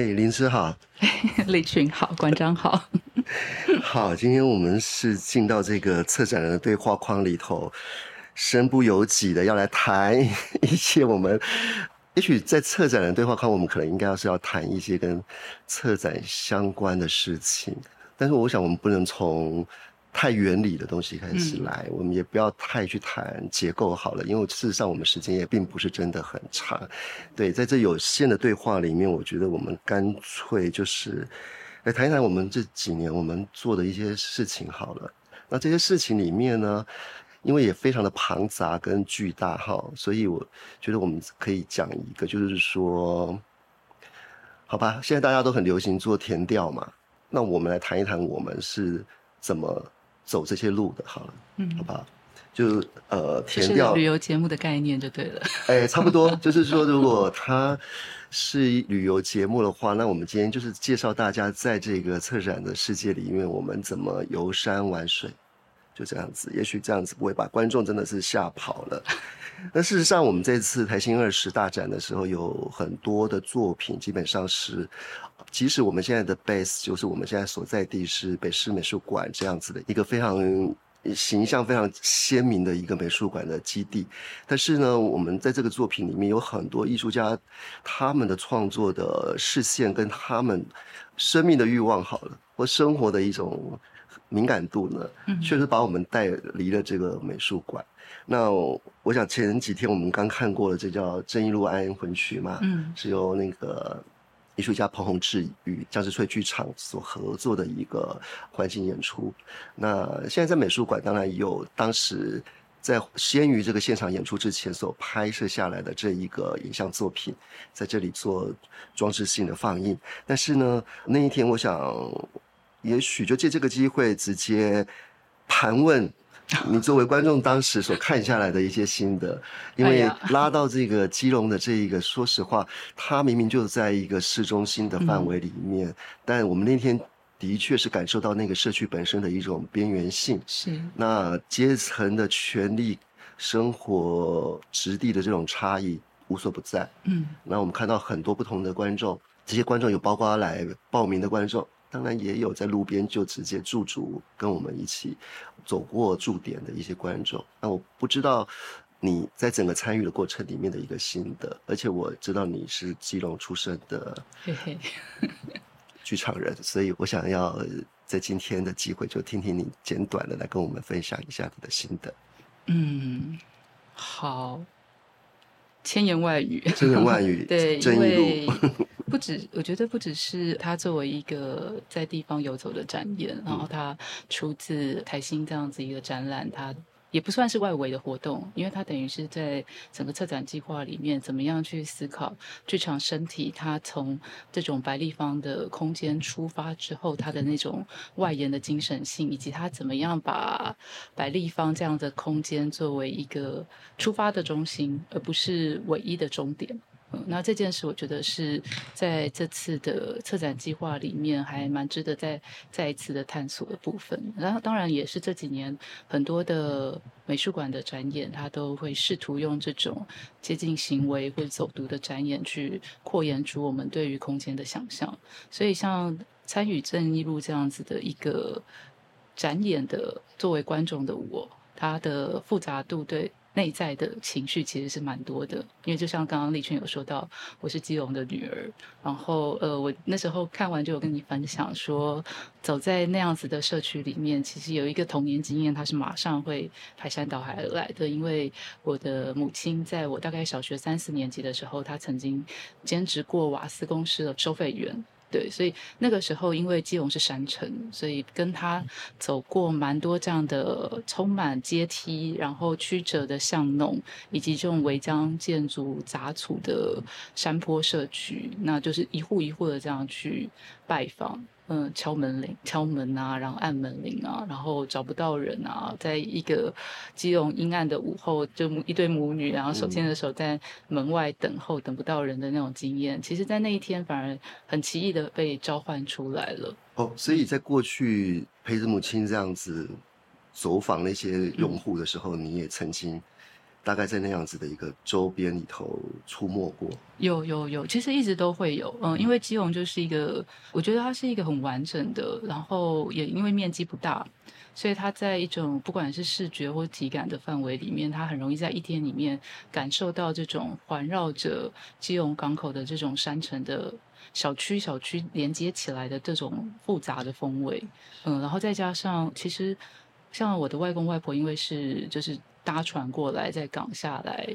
哎，林芝好，李群好，馆长好，好，今天我们是进到这个策展人的对话框里头，身不由己的要来谈一些我们，也许在策展人对话框，我们可能应该要是要谈一些跟策展相关的事情，但是我想我们不能从。太原理的东西开始来，我们也不要太去谈结构好了，因为事实上我们时间也并不是真的很长。对，在这有限的对话里面，我觉得我们干脆就是来谈一谈我们这几年我们做的一些事情好了。那这些事情里面呢，因为也非常的庞杂跟巨大哈，所以我觉得我们可以讲一个，就是说，好吧，现在大家都很流行做填调嘛，那我们来谈一谈我们是怎么。走这些路的，好了，嗯，好不好？就呃，填掉旅游节目的概念就对了。哎，差不多，就是说，如果它是旅游节目的话，那我们今天就是介绍大家在这个策展的世界里面，我们怎么游山玩水，就这样子。也许这样子不会把观众真的是吓跑了。那事实上，我们这次台新二十大展的时候，有很多的作品，基本上是。即使我们现在的 base 就是我们现在所在地是北市美术馆这样子的一个非常形象非常鲜明的一个美术馆的基地，但是呢，我们在这个作品里面有很多艺术家他们的创作的视线跟他们生命的欲望好了，或生活的一种敏感度呢，确实把我们带离了这个美术馆。那我想前几天我们刚看过了，这叫正义路安魂曲嘛，嗯，是由那个。艺术家彭宏志与江之翠剧场所合作的一个环境演出。那现在在美术馆，当然有当时在先于这个现场演出之前所拍摄下来的这一个影像作品，在这里做装置性的放映。但是呢，那一天我想，也许就借这个机会直接盘问。你作为观众当时所看下来的一些心得，因为拉到这个基隆的这一个，说实话，它明明就在一个市中心的范围里面，但我们那天的确是感受到那个社区本身的一种边缘性，是那阶层的权利、生活质地的这种差异无所不在。嗯，那我们看到很多不同的观众，这些观众有包括来报名的观众。当然也有在路边就直接驻足跟我们一起走过驻点的一些观众。那我不知道你在整个参与的过程里面的一个心得，而且我知道你是基隆出生的剧场人，所以我想要在今天的机会就听听你简短的来跟我们分享一下你的心得。嗯，好，千言万语，千言万语，对，因为。不止，我觉得不只是他作为一个在地方游走的展演，然后他出自台新这样子一个展览，他也不算是外围的活动，因为他等于是在整个策展计划里面，怎么样去思考剧场身体，它从这种白立方的空间出发之后，它的那种外延的精神性，以及他怎么样把白立方这样的空间作为一个出发的中心，而不是唯一的终点。那这件事，我觉得是在这次的策展计划里面，还蛮值得再再一次的探索的部分。然后，当然也是这几年很多的美术馆的展演，它都会试图用这种接近行为或走读的展演，去扩延出我们对于空间的想象。所以，像参与正义路这样子的一个展演的，作为观众的我，它的复杂度对。内在的情绪其实是蛮多的，因为就像刚刚丽群有说到，我是基隆的女儿，然后呃，我那时候看完就有跟你分享说，走在那样子的社区里面，其实有一个童年经验，它是马上会排山倒海而来的，因为我的母亲在我大概小学三四年级的时候，她曾经兼职过瓦斯公司的收费员。对，所以那个时候，因为基隆是山城，所以跟他走过蛮多这样的充满阶梯，然后曲折的巷弄，以及这种违章建筑杂处的山坡社区，那就是一户一户的这样去拜访。嗯，敲门铃，敲门啊，然后按门铃啊，然后找不到人啊，在一个基隆阴暗的午后，就一对母女，然后手牵着手在门外等候，等不到人的那种经验，其实，在那一天反而很奇异的被召唤出来了。哦，所以在过去陪着母亲这样子走访那些用户的时候，你也曾经大概在那样子的一个周边里头出没过？有有有，其实一直都会有，嗯，因为基隆就是一个，我觉得它是一个很完整的，然后也因为面积不大，所以它在一种不管是视觉或体感的范围里面，它很容易在一天里面感受到这种环绕着基隆港口的这种山城的小区小区连接起来的这种复杂的风味，嗯，然后再加上其实像我的外公外婆，因为是就是。搭船过来，在港下来，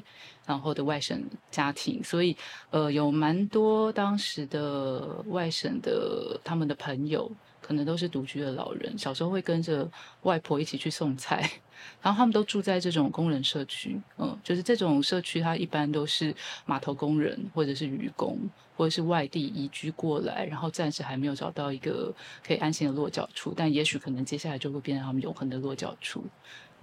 然后的外省家庭，所以呃，有蛮多当时的外省的他们的朋友，可能都是独居的老人，小时候会跟着外婆一起去送菜，然后他们都住在这种工人社区，嗯，就是这种社区，它一般都是码头工人或者是渔工，或者是外地移居过来，然后暂时还没有找到一个可以安心的落脚处，但也许可能接下来就会变成他们永恒的落脚处。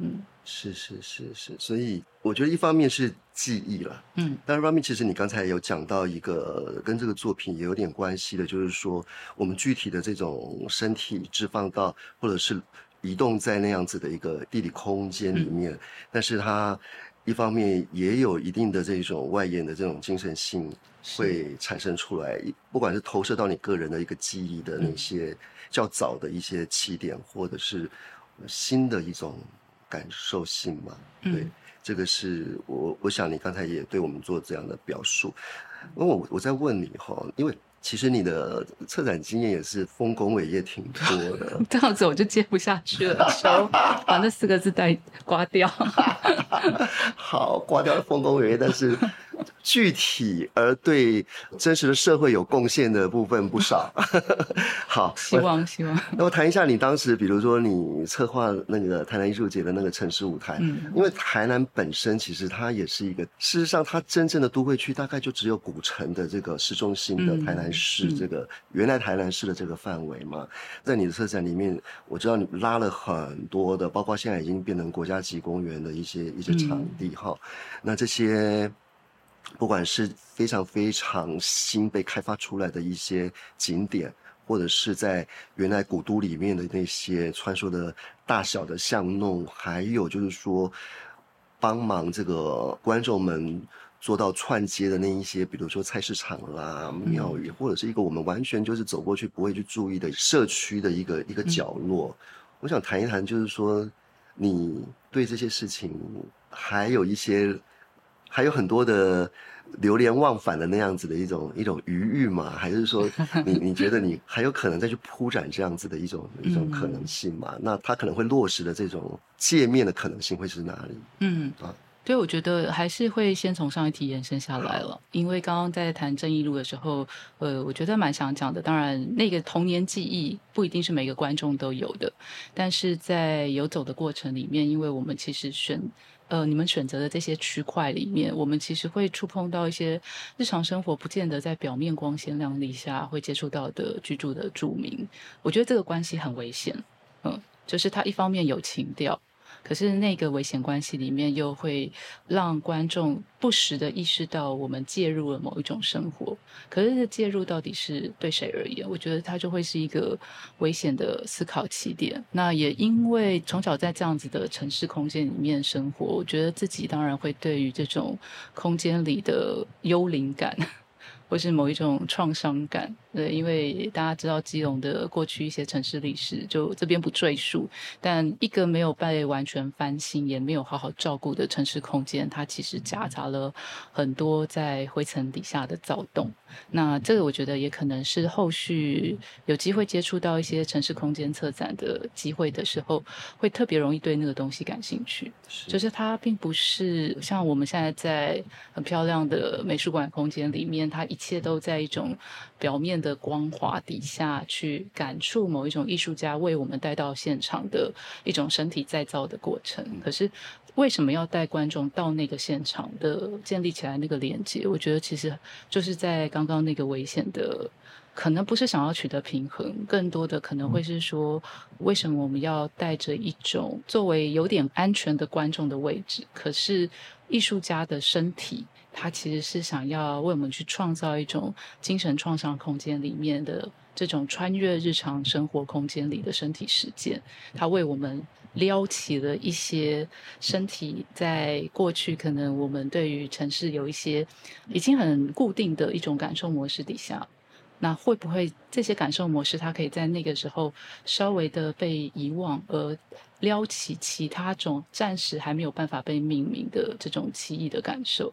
嗯，是是是是，所以我觉得一方面是记忆了，嗯，但一方面其实你刚才有讲到一个跟这个作品也有点关系的，就是说我们具体的这种身体置放到或者是移动在那样子的一个地理空间里面，但是它一方面也有一定的这种外延的这种精神性会产生出来，不管是投射到你个人的一个记忆的那些较早的一些起点，或者是新的一种。感受性嘛，对，这个是我我想你刚才也对我们做这样的表述，那我我在问你哈，因为其实你的策展经验也是丰功伟业挺多的，这样子我就接不下去了，就把那四个字带刮掉，好，刮掉丰功伟业，但是。具体而对真实的社会有贡献的部分不少。好，希望希望。那我谈一下你当时，比如说你策划那个台南艺术节的那个城市舞台，嗯，因为台南本身其实它也是一个，事实上它真正的都会区大概就只有古城的这个市中心的台南市这个原来台南市的这个范围嘛。在你的策展里面，我知道你拉了很多的，包括现在已经变成国家级公园的一些一些场地哈。那这些。不管是非常非常新被开发出来的一些景点，或者是在原来古都里面的那些穿梭的大小的巷弄，还有就是说帮忙这个观众们做到串接的那一些，比如说菜市场啦、庙宇，或者是一个我们完全就是走过去不会去注意的社区的一个一个角落。我想谈一谈，就是说你对这些事情还有一些。还有很多的流连忘返的那样子的一种 一种余欲嘛？还是说你你觉得你还有可能再去铺展这样子的一种 一种可能性嘛？那它可能会落实的这种界面的可能性会是哪里？嗯啊，对，我觉得还是会先从上一题延伸下来了。因为刚刚在谈正义路的时候，呃，我觉得蛮想讲的。当然，那个童年记忆不一定是每个观众都有的，但是在游走的过程里面，因为我们其实选。呃，你们选择的这些区块里面，我们其实会触碰到一些日常生活不见得在表面光鲜亮丽下会接触到的居住的住民。我觉得这个关系很危险，嗯，就是它一方面有情调。可是那个危险关系里面，又会让观众不时的意识到我们介入了某一种生活。可是这介入到底是对谁而言？我觉得它就会是一个危险的思考起点。那也因为从小在这样子的城市空间里面生活，我觉得自己当然会对于这种空间里的幽灵感。或是某一种创伤感，对，因为大家知道基隆的过去一些城市历史，就这边不赘述。但一个没有被完全翻新，也没有好好照顾的城市空间，它其实夹杂了很多在灰尘底下的躁动。那这个我觉得也可能是后续有机会接触到一些城市空间策展的机会的时候，会特别容易对那个东西感兴趣。就是它并不是像我们现在在很漂亮的美术馆空间里面，它。一切都在一种表面的光滑底下去感触某一种艺术家为我们带到现场的一种身体再造的过程。可是为什么要带观众到那个现场的建立起来那个连接？我觉得其实就是在刚刚那个危险的，可能不是想要取得平衡，更多的可能会是说，为什么我们要带着一种作为有点安全的观众的位置？可是艺术家的身体。他其实是想要为我们去创造一种精神创伤空间里面的这种穿越日常生活空间里的身体实践，他为我们撩起了一些身体在过去可能我们对于城市有一些已经很固定的一种感受模式底下。那会不会这些感受模式，它可以在那个时候稍微的被遗忘，而撩起其他种暂时还没有办法被命名的这种奇异的感受？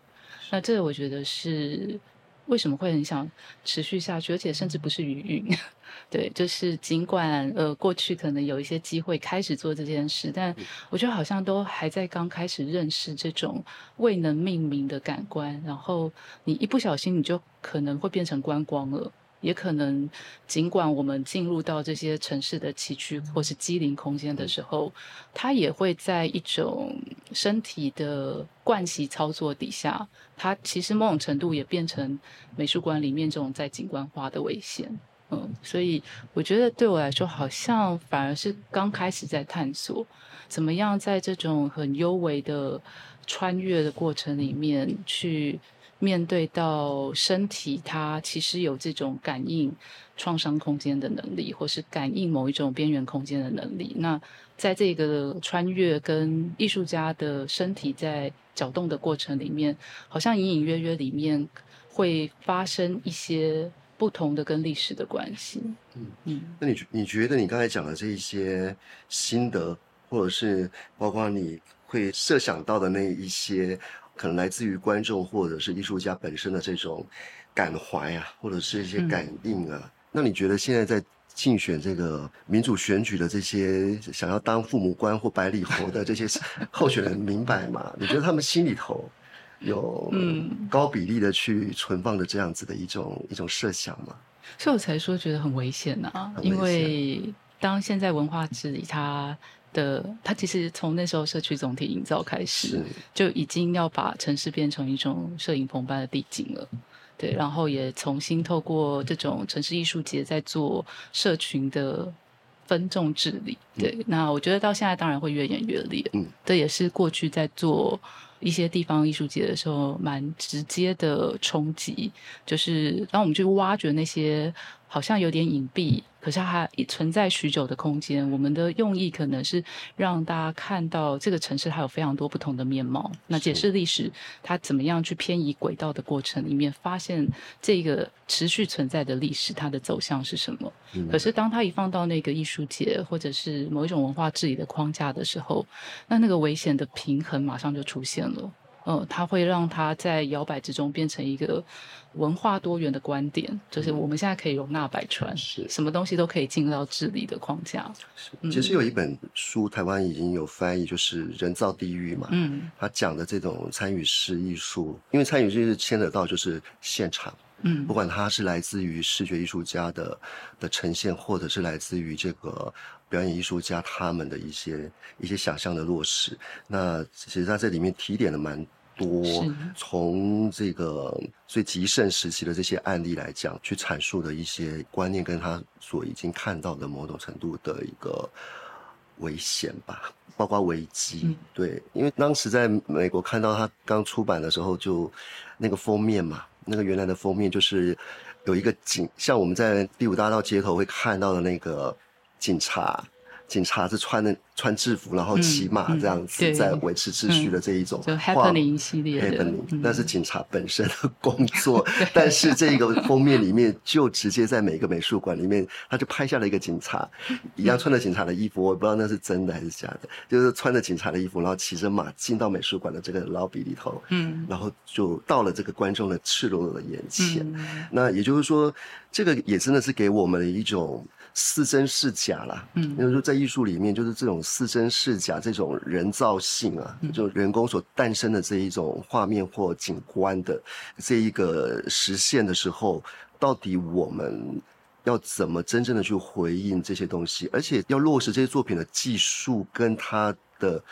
那这个我觉得是为什么会很想持续下去，而且甚至不是余韵。对，就是尽管呃过去可能有一些机会开始做这件事，但我觉得好像都还在刚开始认识这种未能命名的感官，然后你一不小心你就可能会变成观光了。也可能，尽管我们进入到这些城市的崎岖或是机灵空间的时候，它也会在一种身体的惯习操作底下，它其实某种程度也变成美术馆里面这种在景观化的危险。嗯，所以我觉得对我来说，好像反而是刚开始在探索，怎么样在这种很幽微的穿越的过程里面去。面对到身体，它其实有这种感应创伤空间的能力，或是感应某一种边缘空间的能力。那在这个穿越跟艺术家的身体在搅动的过程里面，好像隐隐约约里面会发生一些不同的跟历史的关系。嗯嗯，那你你觉得你刚才讲的这一些心得，或者是包括你会设想到的那一些？可能来自于观众或者是艺术家本身的这种感怀啊，或者是一些感应啊。那你觉得现在在竞选这个民主选举的这些想要当父母官或百里侯的这些 候选人，明白吗？你觉得他们心里头有高比例的去存放着这样子的一种一种设想吗？所以我才说觉得很危险啊，因为当现在文化治理它。的，他其实从那时候社区总体营造开始，就已经要把城市变成一种摄影棚般的地景了，对，然后也重新透过这种城市艺术节在做社群的分众治理，对，那我觉得到现在当然会越演越烈，嗯，这也是过去在做一些地方艺术节的时候蛮直接的冲击，就是当我们去挖掘那些。好像有点隐蔽，可是它还存在许久的空间。我们的用意可能是让大家看到这个城市它有非常多不同的面貌。那解释历史它怎么样去偏移轨道的过程里面，发现这个持续存在的历史它的走向是什么？可是当它一放到那个艺术节或者是某一种文化治理的框架的时候，那那个危险的平衡马上就出现了。嗯，它会让它在摇摆之中变成一个文化多元的观点，就是我们现在可以容纳百川，是什么东西都可以进到治理的框架。其实有一本书，台湾已经有翻译，就是《人造地狱》嘛。嗯，他讲的这种参与式艺术，因为参与式是牵扯到就是现场。嗯，不管它是来自于视觉艺术家的的呈现，或者是来自于这个表演艺术家他们的一些一些想象的落实，那其实在这里面提点的蛮多，从这个最极盛时期的这些案例来讲，去阐述的一些观念，跟他所已经看到的某种程度的一个危险吧，包括危机。对，因为当时在美国看到他刚出版的时候，就那个封面嘛。那个原来的封面就是有一个警，像我们在第五大道街头会看到的那个警察。警察是穿的穿制服，然后骑马这样子在维持秩序的这一种。就 happening 系列。happening，那是警察本身的工作。但是这个封面里面就直接在每个美术馆里面，他就拍下了一个警察，一样穿着警察的衣服，我不知道那是真的还是假的，就是穿着警察的衣服，然后骑着马进到美术馆的这个 lobby 里头，嗯，然后就到了这个观众的赤裸裸的眼前。那也就是说，这个也真的是给我们的一种。似真是假啦。嗯，就是说在艺术里面，就是这种似真是假这种人造性啊，就人工所诞生的这一种画面或景观的这一个实现的时候，到底我们要怎么真正的去回应这些东西，而且要落实这些作品的技术跟它的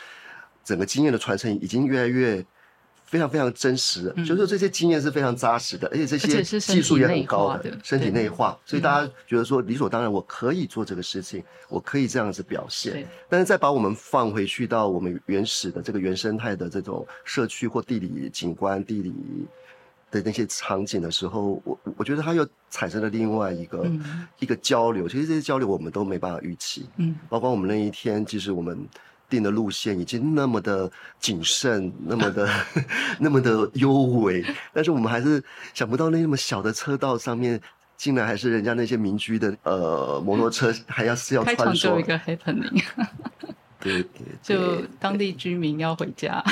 整个经验的传承，已经越来越非常非常真实的，就是说这些经验是非常扎实的，而且这些技术也很高的身体内化，所以大家觉得说理所当然，我可以做这个事情，我可以这样子表现。但是再把我们放回去到我们原始的这个原生态的这种社区或地理景观、地理的那些场景的时候，我我觉得它又产生了另外一个、嗯。一个交流。其实这些交流我们都没办法预期，嗯。包括我们那一天，其实我们定的路线已经那么的谨慎，那么的 那么的优美，但是我们还是想不到那么小的车道上面。竟然还是人家那些民居的呃摩托车，还要是要穿梭，一个 happening，对对就当地居民要回家，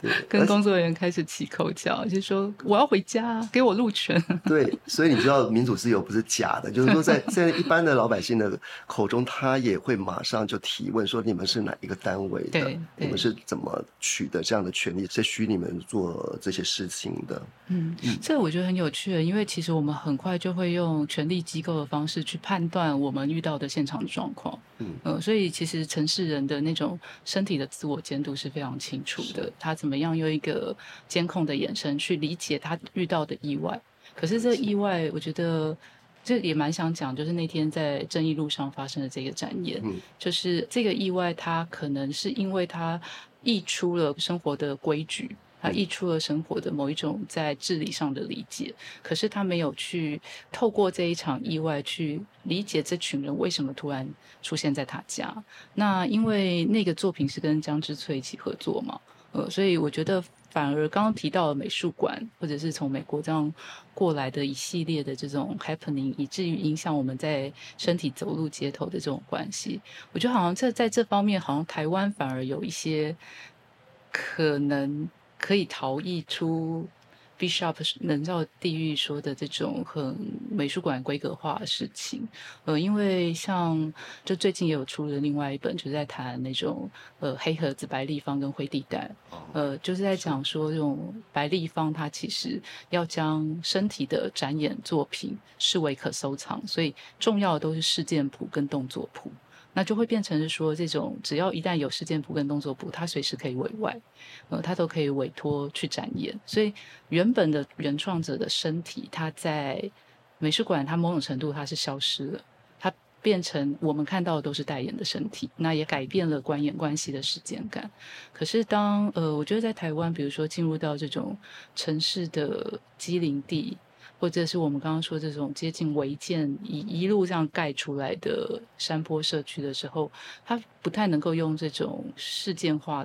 对，跟工作人员开始起口角，就说我要回家，给我路权。对，所以你知道民主自由不是假的，就是说在在一般的老百姓的口中，他也会马上就提问说你们是哪一个单位的你们是怎么取得这样的权利？是许你们做这些事情的？嗯，这个我觉得很有趣的，因为其实我们很快就会用权力机构的方式去判断我们遇到的现场状况。嗯呃，所以其实城市人的那种身体的自我监督是非常清楚的，他怎么样用一个监控的眼神去理解他遇到的意外。可是这个意外，我觉得这也蛮想讲，就是那天在正义路上发生的这个展演，嗯。就是这个意外，他可能是因为他溢出了生活的规矩，它溢出了生活的某一种在治理上的理解，可是他没有去透过这一场意外去理解这群人为什么突然出现在他家。那因为那个作品是跟江之翠一起合作嘛，呃，所以我觉得反而刚刚提到的美术馆，或者是从美国这样过来的一系列的这种 happening，以至于影响我们在身体走路街头的这种关系，我觉得好像这在这方面，好像台湾反而有一些可能可以逃逸出 Bishop 人造地狱说的这种很美术馆规格化的事情。呃，因为像就最近也有出了另外一本，就是在谈那种呃黑盒子、白立方跟灰地带。呃，就是在讲说这种白立方，它其实要将身体的展演作品视为可收藏，所以重要的都是事件谱跟动作谱。那就会变成是说，这种只要一旦有事件谱跟动作谱，它随时可以委外，呃，它都可以委托去展演。所以原本的原创者的身体，它在美术馆，它某种程度它是消失了，它变成我们看到的都是代言的身体，那也改变了观演关系的时间感。可是当呃，我觉得在台湾，比如说进入到这种城市的机灵地。或者是我们刚刚说这种接近违建一一路这样盖出来的山坡社区的时候，它不太能够用这种事件化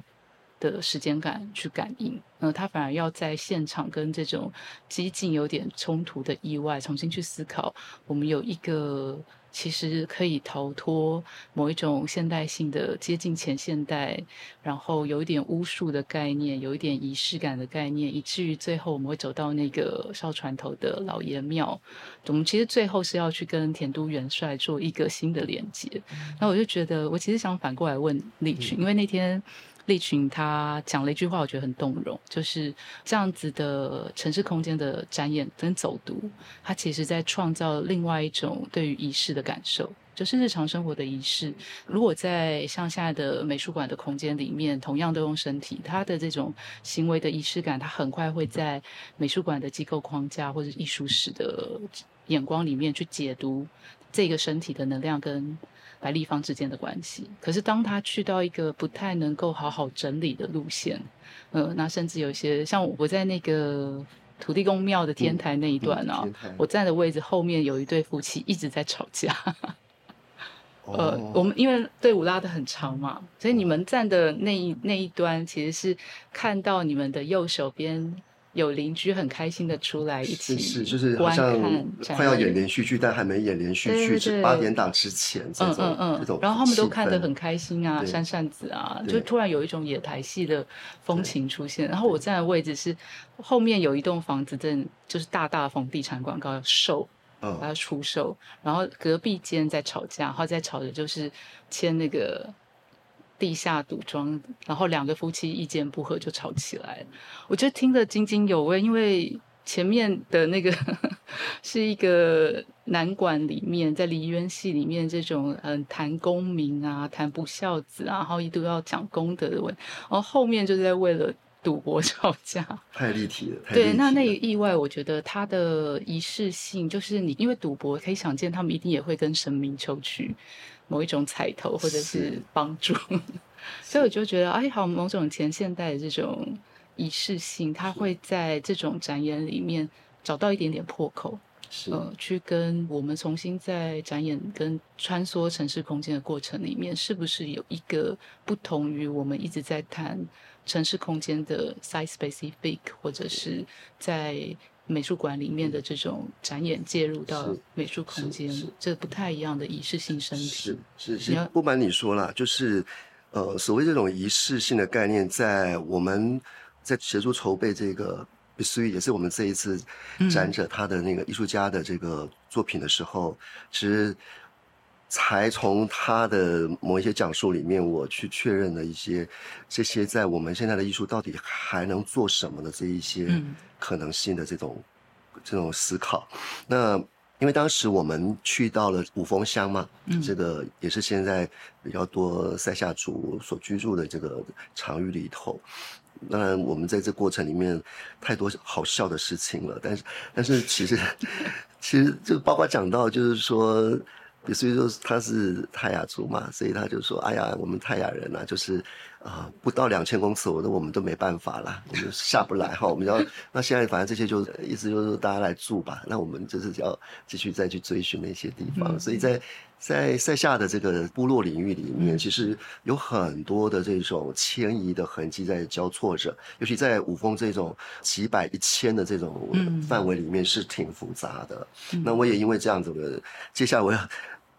的时间感去感应，呃，它反而要在现场跟这种激进有点冲突的意外重新去思考，我们有一个。其实可以逃脱某一种现代性的接近前现代，然后有一点巫术的概念，有一点仪式感的概念，以至于最后我们会走到那个烧船头的老爷庙。我们其实最后是要去跟田都元帅做一个新的连接。那我就觉得，我其实想反过来问立群，因为那天。利群他讲了一句话，我觉得很动容，就是这样子的城市空间的展演跟走读，它其实在创造另外一种对于仪式的感受，就是日常生活的仪式。如果在像现在的美术馆的空间里面，同样都用身体，它的这种行为的仪式感，它很快会在美术馆的机构框架或者艺术史的眼光里面去解读这个身体的能量跟。白立方之间的关系，可是当他去到一个不太能够好好整理的路线，呃，那甚至有一些像我在那个土地公庙的天台那一段啊，我站的位置后面有一对夫妻一直在吵架。呃，哦我们因为队伍拉的很长嘛，所以你们站的那一那一端其实是看到你们的右手边有邻居很开心的出来一起是是，就是好观像看快要演演连续剧，但还没演连续剧，是八点档之前这嗯种嗯这种嗯，然后他们都看得很开心啊，扇扇子啊，就突然有一种野台戏的风情出现。然后我站的位置是后面有一栋房子，正就是大大房地产广告要售，嗯。要出售，然后隔壁间在吵架，然后在吵的就是签那个地下赌庄，然后两个夫妻意见不合就吵起来了。我觉得听得津津有味，因为前面的那个是一个南馆里面，在梨园戏里面这种嗯谈功名啊、谈不孝子啊，然后一度要讲功德的问，然后后面就是在为了。赌博吵架。太立体了，太对，那那意外，我觉得它的仪式性，就是你因为赌博，可以想见他们一定也会跟神明求取某一种彩头或者是是。帮助，所以我就觉得，哎，好，某种前现代的这种仪式性，它会在这种展演里面找到一点点破口。是。呃，去跟我们重新在展演跟穿梭城市空间的过程里面，是不是有一个不同于我们一直在谈城市空间的 size specific，或者是。在美术馆里面的这种展演介入到美术空间这不太一样的仪式性身体是。是，是不瞒你说啦，就是呃，所谓这种仪式性的概念，在我们在协助筹备这个 s u 也是我们这一次展者他的那个艺术家的这个作品的时候，其实才从他的某一些讲述里面，我去确认了一些这些在我们现在的艺术到底还能做什么的这一些嗯可能性的这种这种思考。那因为当时我们去到了五峰乡嘛，嗯这个也是现在比较多塞夏族所居住的这个场域里头。当然，我们在这过程里面太多好笑的事情了，但是但是其实 其实就包括讲到就是说。所以说他是泰雅族嘛，所以他就说：“哎呀，我们泰雅人啊，就是啊、呃不到两千公尺，我都我们都没办法啦，我们下不来哈。我们要那现在反正这些就意思就是大家来住吧，那我们就是要继续再去追寻那些地方。嗯所以在在塞下的这个部落领域里面，其实有很多的这种迁移的痕迹在交错着，尤其在五峰这种几百一千的这种嗯范围里面是挺复杂的。那我也因为这样子，我接下来我要。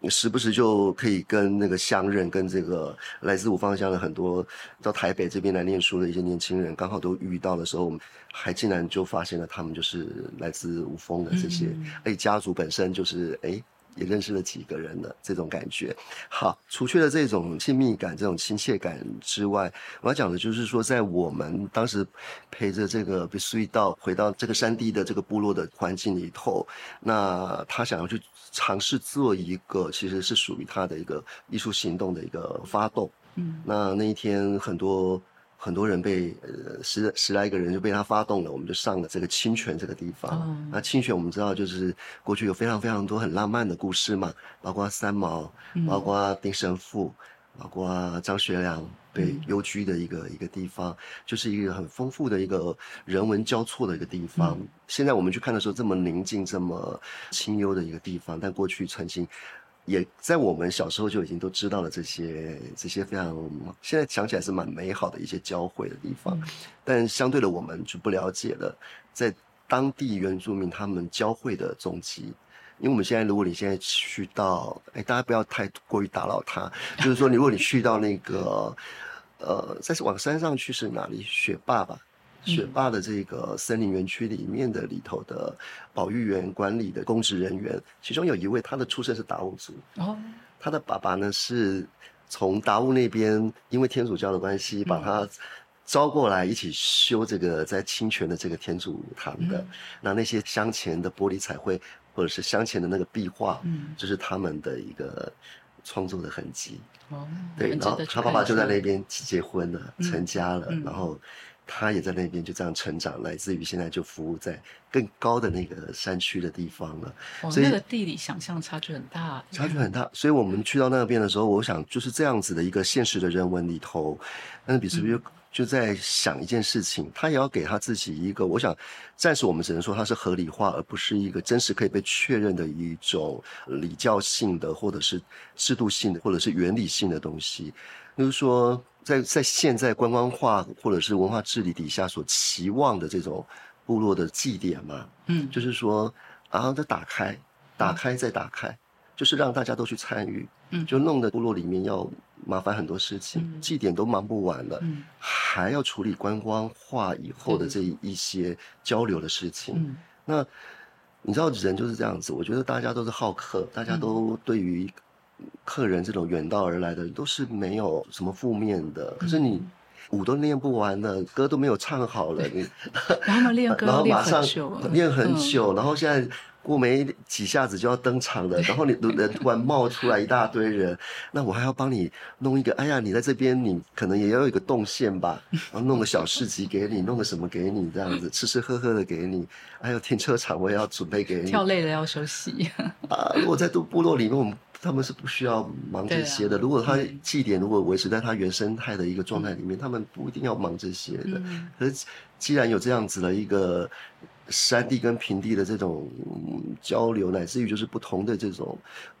时不时就可以跟那个乡人，跟这个来自五方乡的很多到台北这边来念书的一些年轻人，刚好都遇到的时候，我们还竟然就发现了他们就是来自五峰的这些，而且家族本身就是哎。也认识了几个人了，这种感觉。好，除去了这种亲密感、这种亲切感之外，我要讲的就是说，在我们当时陪着这个 u i 到回到这个山地的这个部落的环境里头，那他想要去尝试做一个其实是属于他的一个艺术行动的一个发动。嗯那那一天很多很多人被呃十十来个人就被他发动了，我们就上了这个清泉这个地方。哦那清泉我们知道就是过去有非常非常多很浪漫的故事嘛，包括三毛，嗯包括丁神父，包括张学良被幽居的一个、一个地方，就是一个很丰富的一个人文交错的一个地方。现在我们去看的时候，这么宁静、这么清幽的一个地方，但过去曾经。也在我们小时候就已经都知道了这些这些非常现在想起来是蛮美好的一些交汇的地方，但相对的我们就不了解了，在当地原住民他们交汇的踪迹。因为我们现在，如果你现在去到，哎，大家不要太过于打扰他，就是说，如果你去到那个，呃，再往山上去是哪里？雪霸吧，雪霸的这个森林园区里面的里头的保育员管理的公职人员，其中有一位，他的出身是达悟族，哦。他的爸爸呢是从达悟那边，因为天主教的关系，把他招过来一起修这个在清泉的这个天主堂的。那那些镶嵌的玻璃彩绘，或者是镶嵌的那个壁画，嗯就是他们的一个创作的痕迹。哦，对，然后他爸爸就在那边结婚了，嗯成家了，嗯。然后他也在那边就这样成长，来自于现在就服务在更高的那个山区的地方了。哦，所以那个地理想象差距很大，差距很大，所以我们去到那边的时候，我想就是这样子的一个现实的人文里头，但是比斯比就就在想一件事情，他也要给他自己一个，我想暂时我们只能说它是合理化，而不是一个真实可以被确认的一种礼教性的，或者是制度性的，或者是原理性的东西。就是说，在在现在观光化或者是文化治理底下所期望的这种部落的祭典嘛，嗯。就是说，然后再打开，打开再打开，就是让大家都去参与，嗯。就弄得部落里面要麻烦很多事情，嗯。祭典都忙不完了，嗯。还要处理观光化以后的这一些交流的事情。嗯。那你知道人就是这样子，我觉得大家都是好客，大家都对于客人这种远道而来的都是没有什么负面的，可是你。舞都练不完了，歌都没有唱好了，你 然后练歌 然后马上很久，练很嗯久，然后现在过没几下子就要登场了，然后你人突然冒出来一大堆人，那我还要帮你弄一个，哎呀，你在这边你可能也要有一个动线吧，然后弄个小市集给你，弄个什么给你这样子，吃吃喝喝的给你，还有停车场我也要准备给你。跳累了要休息。啊，如果在都部落里面，我们他们是不需要忙这些的。如果他祭典如果维持在他原生态的一个状态里面，他们不一定要忙这些的。可是既然有这样子的一个。山地跟平地的这种交流，乃至于就是不同的这种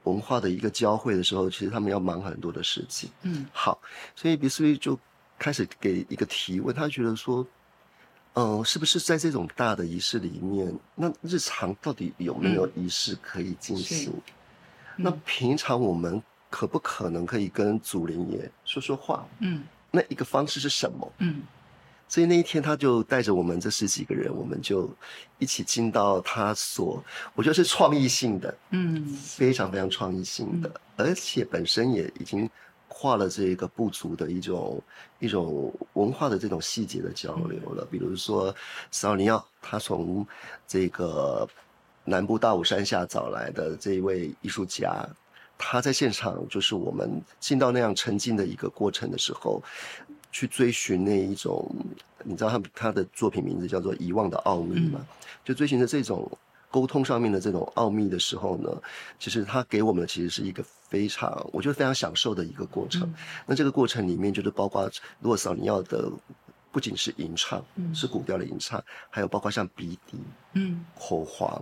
文化的一个交汇的时候，其实他们要忙很多的事情。嗯，好，所以比斯利就开始给一个提问，他觉得说，嗯，是不是在这种大的仪式里面，那日常到底有没有仪式可以进行？那平常我们可不可能可以跟祖灵爷说说话？嗯，那一个方式是什么？嗯。所以那一天，他就带着我们这十几个人，我们就一起进到他所，我觉得是创意性的，嗯，非常非常创意性的，而且本身也已经跨了这个部族的一种一种文化的这种细节的交流了。比如说，萨尼奥他从这个南部大武山下找来的这一位艺术家，他在现场就是我们进到那样沉浸的一个过程的时候。去追寻那一种，你知道他他的作品名字叫做《遗忘的奥秘》嘛？就追寻着这种沟通上面的这种奥秘的时候呢，其实他给我们其实是一个非常，我觉得非常享受的一个过程。那这个过程里面就是包括，如果少你要的不仅是吟唱，是古调的吟唱，还有包括像鼻笛、嗯，口簧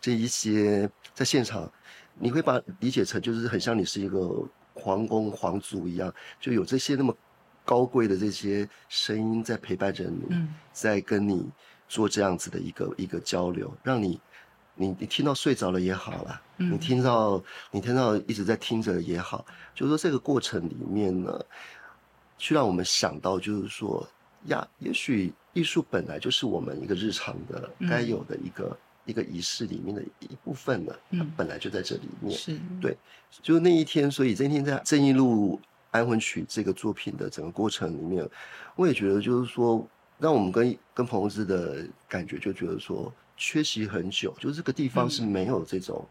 这一些，在现场你会把理解成就是很像你是一个皇宫皇族一样，就有这些那么。高贵的这些声音在陪伴着你，在跟你做这样子的一个一个交流，让你你你听到睡着了也好了，你听到你听到一直在听着也好，就是说这个过程里面呢，去让我们想到就是说呀，也许艺术本来就是我们一个日常的该有的一个一个仪式里面的一部分了，它本来就在这里面，是。对，就是那一天，所以这一天在正义路。安魂曲这个作品的整个过程里面，我也觉得就是说，让我们跟跟彭子的感觉就觉得说，缺席很久，就是这个地方是没有这种，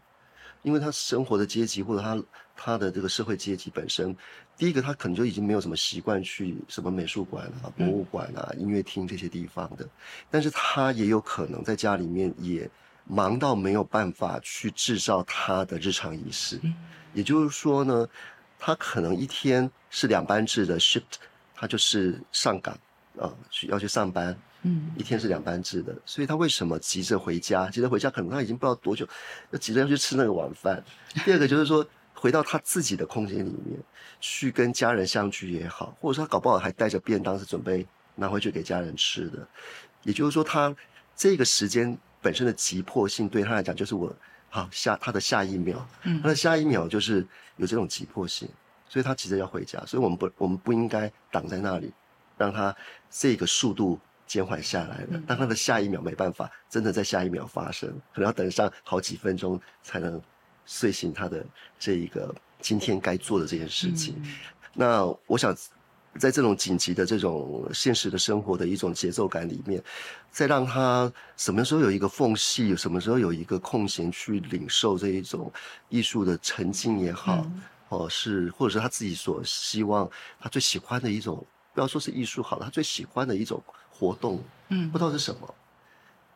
因为他生活的阶级或者他他的这个社会阶级本身，第一个他可能就已经没有什么习惯去什么美术馆啊、博物馆啊、音乐厅这些地方的，但是他也有可能在家里面也忙到没有办法去制造他的日常仪式，也就是说呢。他可能一天是两班制的 shift，他就是上岗啊，去要去上班，嗯，一天是两班制的，所以他为什么急着回家？急着回家，可能他已经不知道多久，要急着要去吃那个晚饭。第二个就是说，回到他自己的空间里面去跟家人相聚也好，或者说他搞不好还带着便当是准备拿回去给家人吃的。也就是说，他这个时间本身的急迫性对他来讲，就是我。好下他的下一秒，他的下一秒就是有这种急迫性，所以他急着要回家，所以我们不我们不应该挡在那里，让他这个速度减缓下来了。但他的下一秒没办法真的在下一秒发生，可能要等上好几分钟才能睡醒他的这一个今天该做的这件事情。那我想。在这种紧急的这种现实的生活的一种节奏感里面，再让他什么时候有一个缝隙，什么时候有一个空闲去领受这一种艺术的沉浸也好，哦是或者是他自己所希望他最喜欢的一种，不要说是艺术好了，他最喜欢的一种活动，嗯，不知道是什么，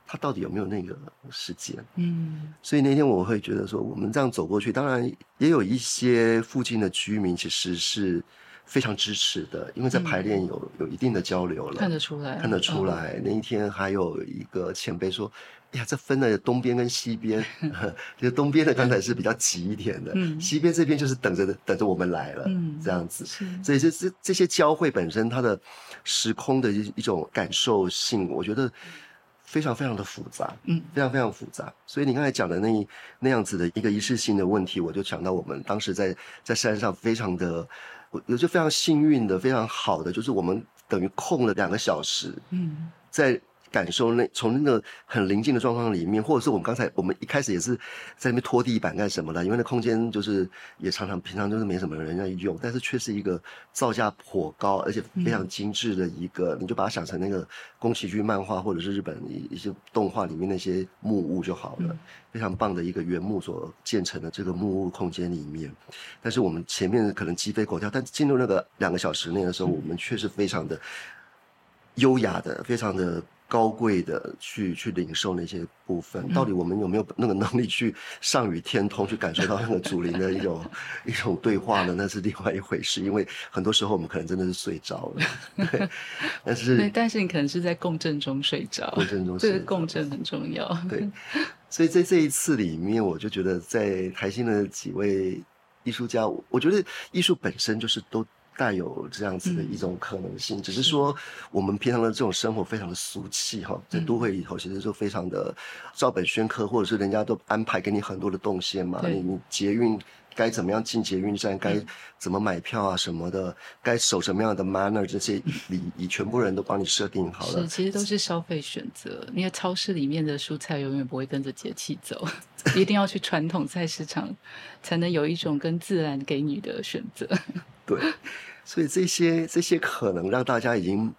他到底有没有那个时间？嗯，所以那天我会觉得说，我们这样走过去，当然也有一些附近的居民其实是。非常支持的，因为在排练有有一定的交流了，看得出来，看得出来。那一天还有一个前辈说：“哎呀，这分了东边跟西边，就东边的刚才是比较急一点的，西边这边就是等着等着我们来了，这样子。所以这这这些交汇本身，它的时空的一一种感受性，我觉得非常非常的复杂，嗯，非常非常复杂。所以你刚才讲的那那样子的一个仪式性的问题，我就想到我们当时在在山上非常的。有些非常幸运的、非常好的，就是我们等于空了两个小时，嗯，在感受那从那个很临近的状况里面，或者是我们刚才我们一开始也是在那边拖地板干什么的，因为那空间就是也常常平常就是没什么人在用，但是却是一个造价颇高而且非常精致的一个，你就把它想成那个宫崎骏漫画或者是日本一一些动画里面那些木屋就好了，非常棒的一个原木所建成的这个木屋空间里面。但是我们前面可能鸡飞狗跳，但进入那个两个小时内的时候，我们却是非常的优雅的，非常的。高贵的去去领受那些部分，到底我们有没有那个能力去上与天通，去感受到那个主灵的一种 一种对话呢？那是另外一回事。因为很多时候我们可能真的是睡着了，对。但是，对，但是你可能是在共振中睡着。共振中，这个共振很重要。对。所以在这一次里面，我就觉得在台新的几位艺术家，我觉得艺术本身就是都。带有这样子的一种可能性，只是说我们平常的这种生活非常的俗气哈，在都会里头其实就非常的照本宣科，或者是人家都安排给你很多的动线嘛，你你捷运该怎么样进捷运站，该怎么买票啊什么的，该守什么样的 manner 这些礼仪，全部人都帮你设定好了。是，其实都是消费选择。因为超市里面的蔬菜永远不会跟着节气走，一定要去传统菜市场，才能有一种跟自然给你的选择。对，所以这些这些可能让大家已经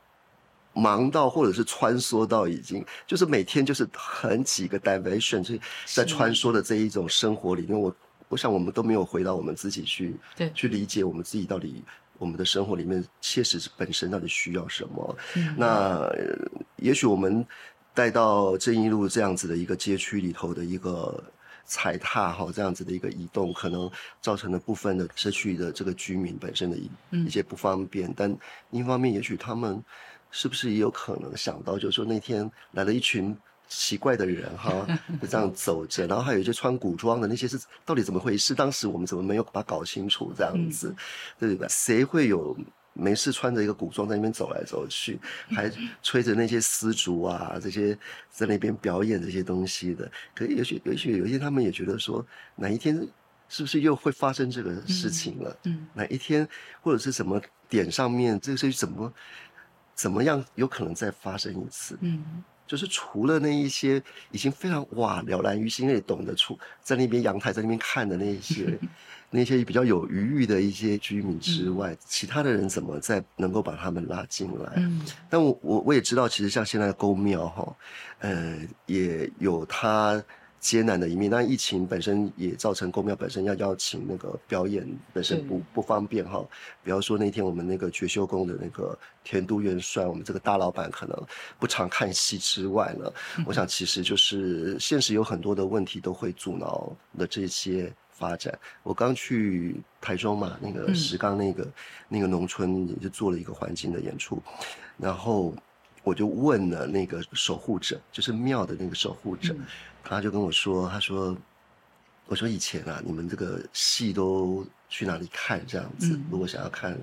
忙到，或者是穿梭到已经，就是每天就是很几个 dimension，就是在穿梭的这一种生活里面。我我想我们都没有回到我们自己去，对，去理解我们自己到底我们的生活里面切实本身到底需要什么。嗯那也许我们带到正义路这样子的一个街区里头的一个。踩踏哈这样子的一个移动，可能造成了部分的社区的这个居民本身的一一些不方便。但另一方面，也许他们是不是也有可能想到，就是说那天来了一群奇怪的人哈，就这样走着，然后还有一些穿古装的那些是到底怎么回事？当时我们怎么没有把它搞清楚？这样子，对不对？谁会有？没事，穿着一个古装在那边走来走去，还吹着那些丝竹啊，这些在那边表演这些东西的。可也许，也许有一天他们也觉得说，哪一天是不是又会发生这个事情了？嗯，哪一天或者是什么点上面，这个事情怎么怎么样有可能再发生一次？嗯，就是除了那一些已经非常哇了然于心，也懂得出在那边阳台在那边看的那一些。那些比较有余裕的一些居民之外，其他的人怎么再能够把他们拉进来？嗯，但我我我也知道，其实像现在的公庙哈，呃，也有它艰难的一面。但疫情本身也造成公庙本身要邀请那个表演本身不不方便哈。比方说那天我们那个觉修宫的那个田都元帅，我们这个大老板可能不常看戏之外呢，我想其实就是现实有很多的问题都会阻挠的这些。发展，我刚去台中嘛，那个石冈那个那个农村也是做了一个环境的演出，然后我就问了那个守护者，就是庙的那个守护者，他就跟我说，他说，我说以前啊，你们这个戏都去哪里看这样子？如果想要看。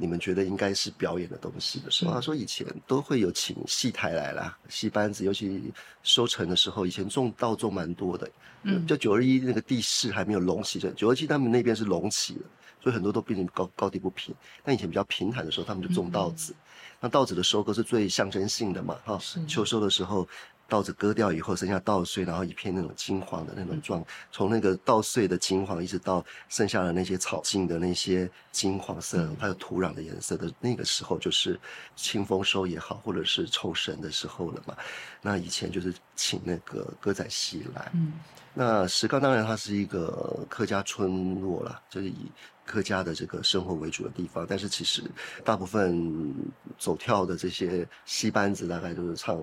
你们觉得应该是表演的东西的时候，他说以前都会有请戏台来啦，戏班子，尤其收成的时候，以前种稻种蛮多的。嗯，就九二一那个地势还没有隆起的，九二七他们那边是隆起了，所以很多都变成高高低不平。但以前比较平坦的时候，他们就种稻子。那稻子的收割是最象征性的嘛，哈，秋收的时候。稻子割掉以后，剩下稻穗，然后一片那种金黄的那种状，从那个稻穗的金黄，一直到剩下的那些草茎的那些金黄色，还有土壤的颜色的那个时候，就是清丰收也好，或者是抽神的时候了嘛。那以前就是请那个歌仔戏来。嗯，那石冈当然它是一个客家村落了，就是以客家的这个生活为主的地方。但是其实大部分走跳的这些戏班子，大概都是唱。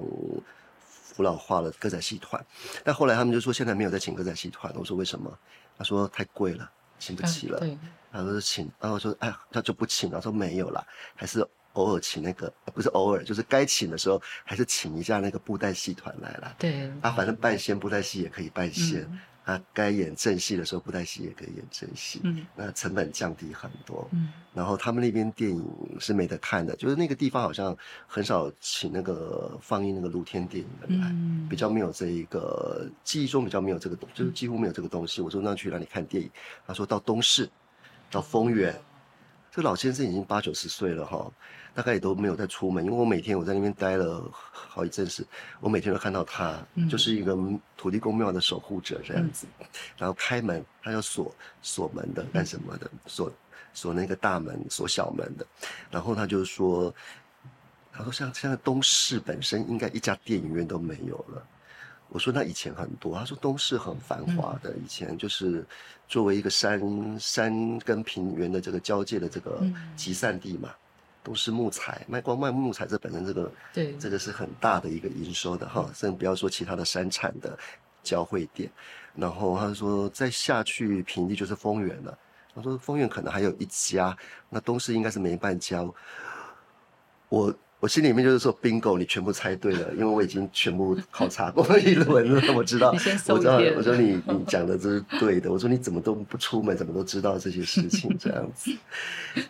古老化了歌仔戏团，但后来他们就说现在没有再请歌仔戏团。我说为什么？他说太贵了，请不起了。对，他说请，然后说哎，他就不请了。说没有了，还是偶尔请那个，不是偶尔，就是该请的时候还是请一下那个布袋戏团来了。对，啊，反正半仙布袋戏也可以半仙。他该演正戏的时候，不带戏也可以演正戏，嗯，那成本降低很多，嗯，然后他们那边电影是没得看的，就是那个地方好像很少请那个放映那个露天电影的来，比较没有这一个记忆中比较没有这个东，就是几乎没有这个东西。我说那去哪里看电影？他说到东市，到丰原，这老先生已经八九十岁了哈，大概也都没有再出门，因为我每天我在那边待了好一阵子，我每天都看到他，就是一个土地公庙的守护者这样子，然后开门他要锁锁门的干什么的，锁锁那个大门锁小门的，然后他就说，他说像现在东市本身应该一家电影院都没有了。我说那以前很多，他说东市很繁华的，以前就是作为一个山山跟平原的这个交界的这个集散地嘛，都是木材卖光卖木材，这本身这个对这个是很大的一个营收的哈，甚至不要说其他的山产的交汇点。然后他说再下去平地就是丰原了，他说丰原可能还有一家，那东市应该是没半家。我。我心里面就是说，bingo，你全部猜对了，因为我已经全部考察过一轮了，我知道。我知道，我说你你讲的这是对的。我说你怎么都不出门，怎么都知道这些事情这样子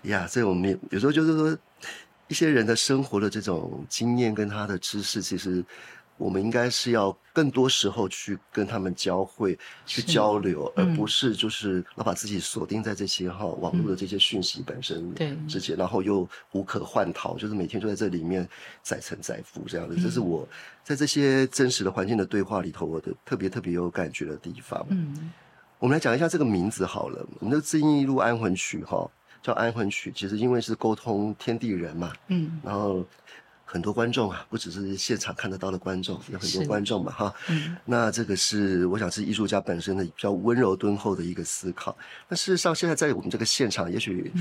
呀？所以我们有时候就是说，一些人的生活的这种经验跟他的知识，其实。我们应该是要更多时候去跟他们交汇、去交流，而不是就是要把自己锁定在这些哈网络的这些讯息本身之间，然后又无可换逃，就是每天就在这里面载沉载浮这样的。这是我在这些真实的环境的对话里头，我的特别特别有感觉的地方。嗯，我们来讲一下这个名字好了，我们的《知音一路安魂曲》哈，叫安魂曲，其实因为是沟通天地人嘛，嗯，然后。很多观众啊，不只是现场看得到的观众，有很多观众嘛，哈。那这个是我想是艺术家本身的比较温柔敦厚的一个思考。那事实上，现在在我们这个现场，也许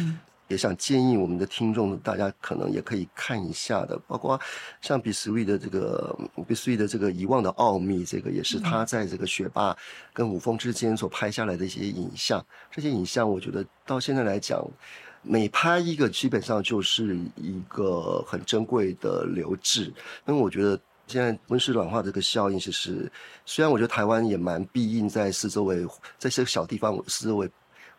也想建议我们的听众，大家可能也可以看一下的，包括像比斯威的这个比斯威的这个遗忘的奥秘，这个也是他在这个雪霸跟五峰之间所拍下来的一些影像。这些影像，我觉得到现在来讲。每拍一个，基本上就是一个很珍贵的留置。因为我觉得现在温室软化这个效应，其实虽然我觉得台湾也蛮必应在四周围，在这些小地方四周围。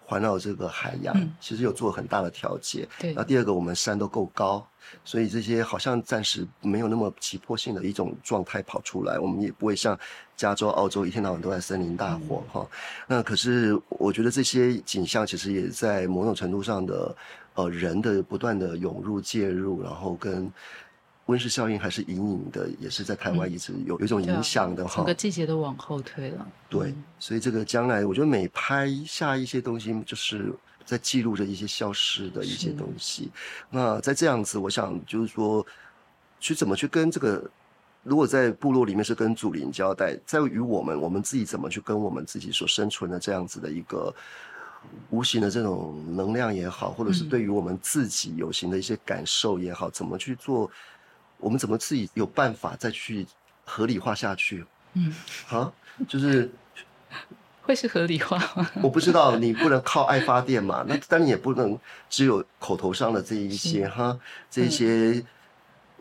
环绕这个海洋，其实有做很大的调节。对，那第二个，我们山都够高，所以这些好像暂时没有那么急迫性的一种状态跑出来。我们也不会像加州、澳洲一天到晚都在森林大火哈。那可是我觉得这些景象其实也在某种程度上的呃人的不断的涌入介入，然后跟。温室效应还是隐隐的，也是在台湾一直有有一种影响的哈。整个季节都往后推了。对，所以这个将来，我觉得每拍下一些东西，就是在记录着一些消失的一些东西。那在这样子，我想就是说，去怎么去跟这个，如果在部落里面是跟祖灵交代，在于我们我们自己怎么去跟我们自己所生存的这样子的一个无形的这种能量也好，或者是对于我们自己有形的一些感受也好，怎么去做？我们怎么自己有办法再去合理化下去？嗯，啊，就是会是合理化吗？我不知道，你不能靠爱发电嘛？那但你也不能只有口头上的这一些哈，这些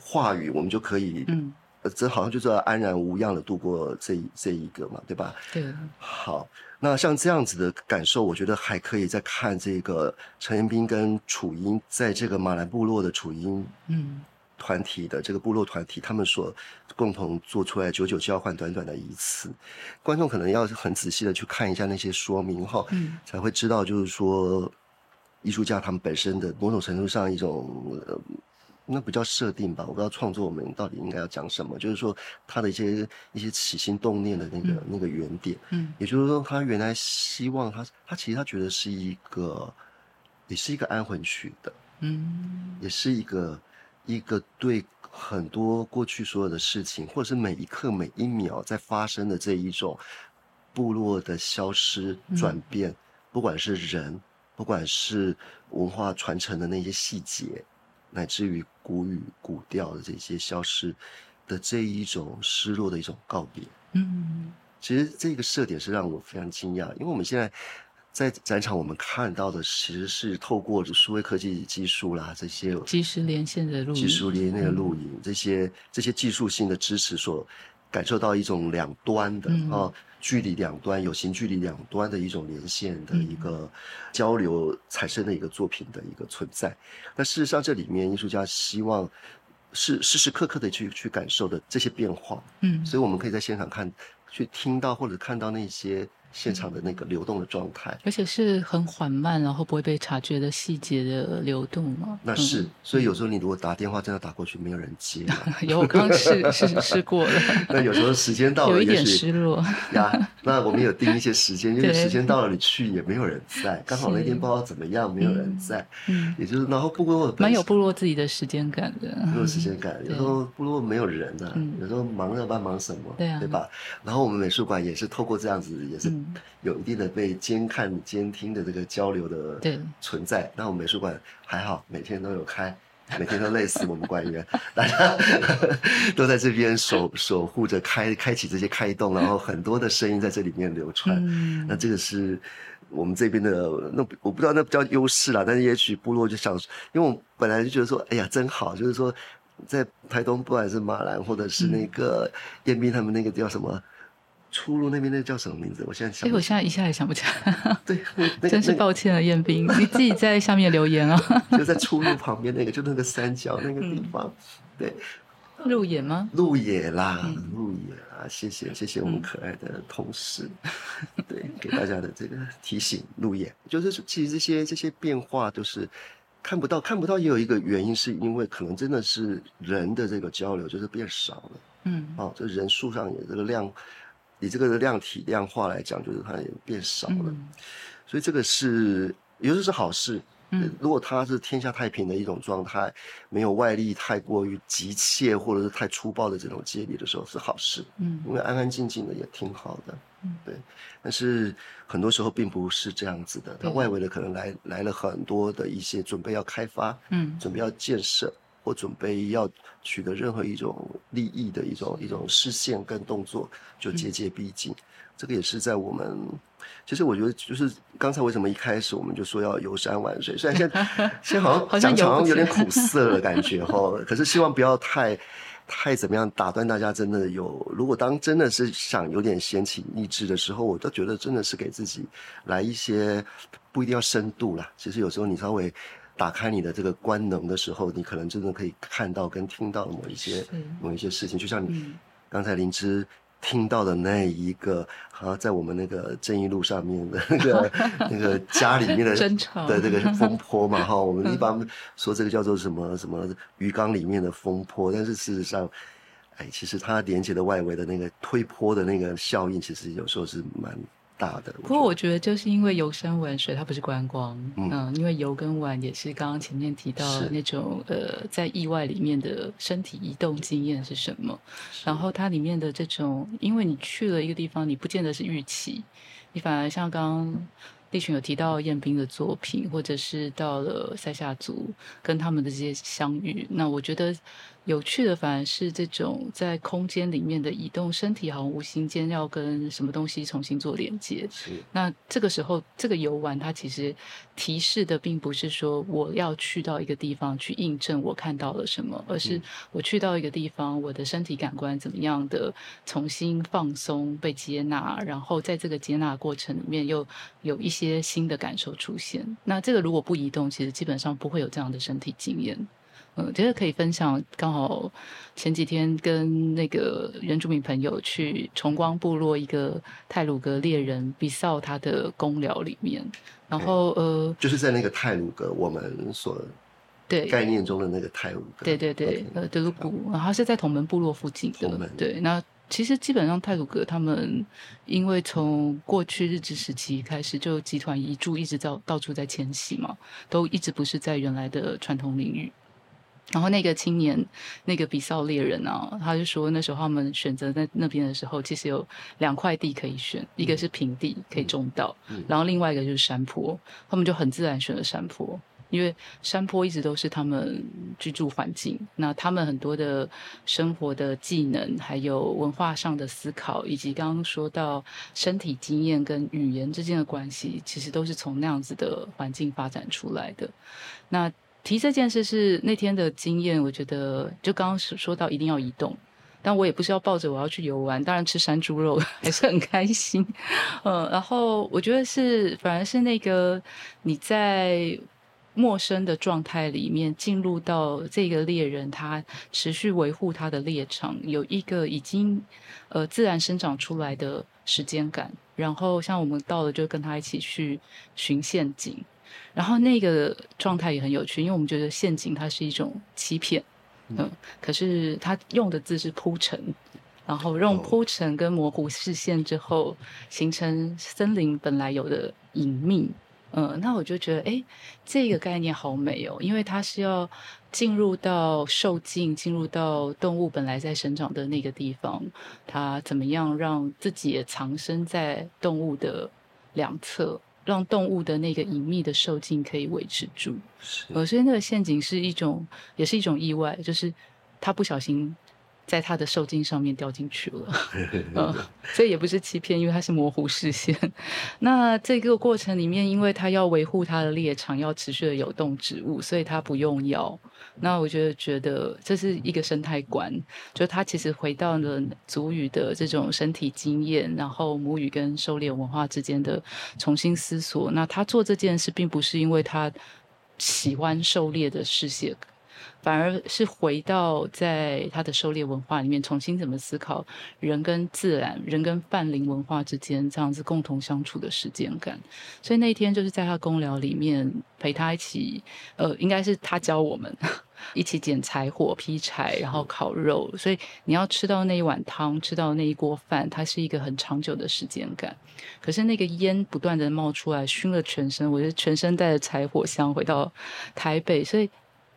话语，我们就可以，嗯，这好像就是安然无恙的度过这这一个嘛，对吧？对。好，那像这样子的感受，我觉得还可以再看这个陈彦斌跟楚英在这个马兰部落的楚英，嗯。团体的这个部落团体，他们所共同做出来九九交换短短的一次，观众可能要很仔细的去看一下那些说明哈，嗯，才会知道就是说艺术家他们本身的某种程度上一种，呃，那不叫设定吧，我不知道创作我们到底应该要讲什么，就是说他的一些一些起心动念的那个那个原点，嗯，也就是说他原来希望他他其实他觉得是一个也是一个安魂曲的，嗯，也是一个。一个对很多过去所有的事情，或者是每一刻每一秒在发生的这一种部落的消失转变，不管是人，不管是文化传承的那些细节，乃至于古语古调的这些消失的这一种失落的一种告别。嗯，其实这个设点是让我非常惊讶，因为我们现在。在展场，我们看到的其实是透过数位科技技术啦，这些即时连线的录影、即时连那个录影，这些这些技术性的支持，所感受到一种两端的啊，距离两端有形距离两端的一种连线的一个交流产生的一个作品的一个存在。那事实上，这里面艺术家希望是时时刻刻的去去感受的这些变化，嗯，所以我们可以在现场看、去听到或者看到那些。现场的那个流动的状态。而且是很缓慢，然后不会被察觉的细节的流动嘛。那是，所以有时候你如果打电话真的打过去，没有人接。有，我刚试试试过了。那有时候时间到了，有一点失落呀。那我们有定一些时间，因为时间到了你去也没有人在，刚好那天不知道怎么样，没有人在。嗯，也就是然后部落蛮有部落自己的时间感的，没有时间感。有时候部落没有人啊，有时候忙着办忙什么，对啊，对吧？然后我们美术馆也是透过这样子，也是有一定的被监看、监听的这个交流的存在。那我们美术馆还好，每天都有开，每天都累死我们馆员，大家 都在这边守守护着开开启这些开动，然后很多的声音在这里面流传。那这个是我们这边的，那我不知道那不叫优势啦，但是也许部落就想，因为我本来就觉得说，哎呀，真好，就是说在台东，不管是马兰或者是那个彦斌他们那个叫什么。出入那边那叫什么名字？我现在想，哎，我现在一下也想不起来。对，真是抱歉了，彦斌，你自己在下面留言啊。就在出入旁边那个，就那个三角那个地方。对，路野吗？路野啦，路野啊！谢谢谢谢我们可爱的同事，对，给大家的这个提醒。路野就是其实这些这些变化都是看不到，看不到也有一个原因，是因为可能真的是人的这个交流就是变少了。嗯，哦，这人数上也这个量。以这个量体量化来讲，就是它也变少了，所以这个是，尤其是好事。嗯，如果它是天下太平的一种状态，没有外力太过于急切或者是太粗暴的这种接力的时候，是好事。嗯，因为安安静静的也挺好的。嗯，对。但是很多时候并不是这样子的，它外围的可能来来了很多的一些准备要开发，嗯，准备要建设。或准备要取得任何一种利益的一种一种视线跟动作，就节节逼近。这个也是在我们，其实我觉得就是刚才为什么一开始我们就说要游山玩水，虽然现在 现在好像讲好像有点苦涩的感觉哈，可是希望不要太太怎么样打断大家。真的有，如果当真的是想有点闲情逸致的时候，我都觉得真的是给自己来一些不一定要深度啦。其实有时候你稍微。打开你的这个官能的时候，你可能真的可以看到跟听到某一些某一些事情，就像你刚才灵芝听到的那一个，好在我们那个正义路上面的 那个 那个家里面的 的这个风波嘛，哈，我们一般说这个叫做什么什么鱼缸里面的风波，但是事实上，哎，其实它连接的外围的那个推坡的那个效应，其实有时候是蛮。大的，不过我觉得。就是因为游山玩水，它不是观光，嗯，因为游跟玩也是刚刚前面提到那种呃，在意外里面的身体移动经验是什么，然后它里面的这种，因为你去了一个地方，你不见得是预期，你反而像刚刚立群有提到彦斌的作品，或者是到了塞夏族跟他们的这些相遇，那我觉得。有趣的反而是这种在空间里面的移动，身体好像无形间要跟什么东西重新做连接。是。那这个时候，这个游玩它其实提示的并不是说我要去到一个地方去印证我看到了什么，而是我去到一个地方，我的身体感官怎么样的重新放松、被接纳，然后在这个接纳过程里面又有一些新的感受出现。那这个如果不移动，其实基本上不会有这样的身体经验。嗯，觉得可以分享。刚好前几天跟那个原住民朋友去崇光部落一个泰鲁格猎人比绍他的公寮里面，然后呃，就是在那个泰鲁格我们所对概念中的那个泰鲁格，对对对，呃德鲁古，然后是在同门部落附近的。对，那其实基本上泰鲁格他们因为从过去日治时期开始就集团移住，一直到到处在迁徙嘛，都一直不是在原来的传统领域。然后那个青年，那个比萨猎人啊，他就说那时候他们选择在那边的时候，其实有两块地可以选，一个是平地可以种稻，然后另外一个就是山坡，他们就很自然选了山坡，因为山坡一直都是他们居住环境。那他们很多的生活的技能，还有文化上的思考，以及刚刚说到身体经验跟语言之间的关系，其实都是从那样子的环境发展出来的。那提这件事是那天的经验，我觉得就刚刚说到一定要移动，但我也不是要抱着我要去游玩，当然吃山猪肉 还是很开心，嗯，然后我觉得是反而是那个你在陌生的状态里面进入到这个猎人他持续维护他的猎场，有一个已经呃自然生长出来的时间感。然后像我们到了，就跟他一起去寻陷阱。然后那个状态也很有趣，因为我们觉得陷阱它是一种欺骗，嗯，可是它用的字是铺陈，然后用铺陈跟模糊视线之后，形成森林本来有的隐秘。嗯，那我就觉得，哎，这个概念好美哦，因为它是要进入到受境，进入到动物本来在生长的那个地方，它怎么样让自己也藏身在动物的两侧，让动物的那个隐秘的受精可以维持住。是，所以那个陷阱是一种，也是一种意外，就是它不小心。在它的受精上面掉进去了，嗯，所以也不是欺骗，因为它是模糊视线。那这个过程里面，因为它要维护它的猎场，要持续的有动植物，所以它不用药。那我觉得，觉得这是一个生态观，就他其实回到了祖语的这种身体经验，然后母语跟狩猎文化之间的重新思索。那他做这件事，并不是因为他喜欢狩猎的视线。反而是回到在他的狩猎文化里面，重新怎么思考人跟自然、人跟泛灵文化之间这样子共同相处的时间感。所以那一天就是在他公聊里面陪他一起，呃，应该是他教我们一起捡柴火、劈柴，然后烤肉。所以你要吃到那一碗汤，吃到那一锅饭，它是一个很长久的时间感。可是那个烟不断的冒出来，熏了全身，我就全身带着柴火香回到台北，所以。